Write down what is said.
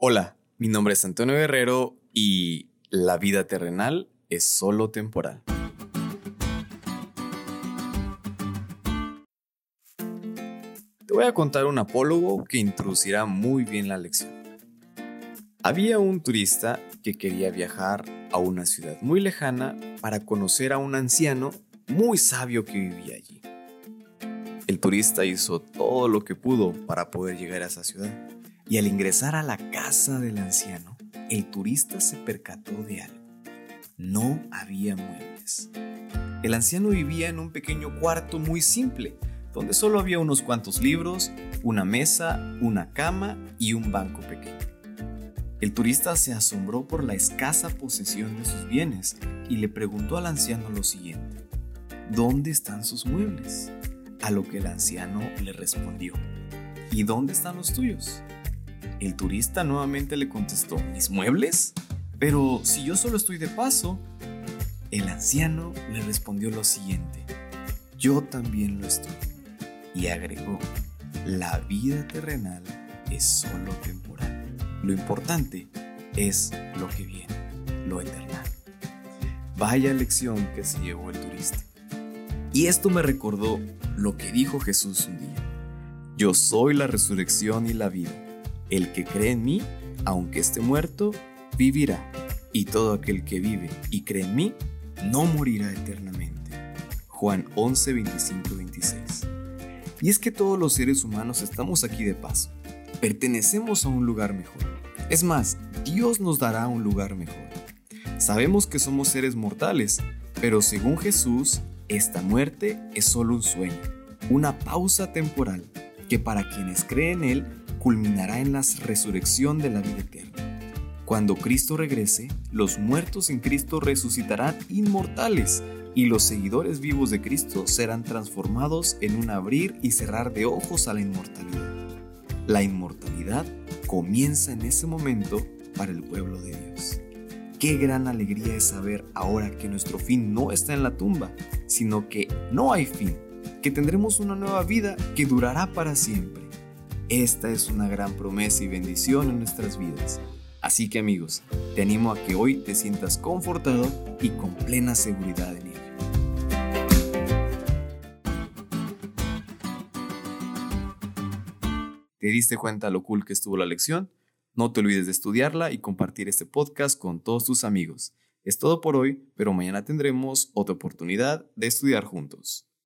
Hola, mi nombre es Antonio Guerrero y la vida terrenal es solo temporal. Te voy a contar un apólogo que introducirá muy bien la lección. Había un turista que quería viajar a una ciudad muy lejana para conocer a un anciano muy sabio que vivía allí. El turista hizo todo lo que pudo para poder llegar a esa ciudad. Y al ingresar a la casa del anciano, el turista se percató de algo. No había muebles. El anciano vivía en un pequeño cuarto muy simple, donde solo había unos cuantos libros, una mesa, una cama y un banco pequeño. El turista se asombró por la escasa posesión de sus bienes y le preguntó al anciano lo siguiente, ¿dónde están sus muebles? A lo que el anciano le respondió, ¿y dónde están los tuyos? El turista nuevamente le contestó, ¿mis muebles? Pero si yo solo estoy de paso. El anciano le respondió lo siguiente, yo también lo estoy. Y agregó, la vida terrenal es solo temporal. Lo importante es lo que viene, lo eternal. Vaya lección que se llevó el turista. Y esto me recordó lo que dijo Jesús un día. Yo soy la resurrección y la vida. El que cree en mí, aunque esté muerto, vivirá. Y todo aquel que vive y cree en mí, no morirá eternamente. Juan 11, 25, 26. Y es que todos los seres humanos estamos aquí de paso. Pertenecemos a un lugar mejor. Es más, Dios nos dará un lugar mejor. Sabemos que somos seres mortales, pero según Jesús, esta muerte es solo un sueño, una pausa temporal que para quienes creen en Él culminará en la resurrección de la vida eterna. Cuando Cristo regrese, los muertos en Cristo resucitarán inmortales y los seguidores vivos de Cristo serán transformados en un abrir y cerrar de ojos a la inmortalidad. La inmortalidad comienza en ese momento para el pueblo de Dios. Qué gran alegría es saber ahora que nuestro fin no está en la tumba, sino que no hay fin, que tendremos una nueva vida que durará para siempre. Esta es una gran promesa y bendición en nuestras vidas. Así que amigos, te animo a que hoy te sientas confortado y con plena seguridad en ello. ¿Te diste cuenta lo cool que estuvo la lección? No te olvides de estudiarla y compartir este podcast con todos tus amigos. Es todo por hoy, pero mañana tendremos otra oportunidad de estudiar juntos.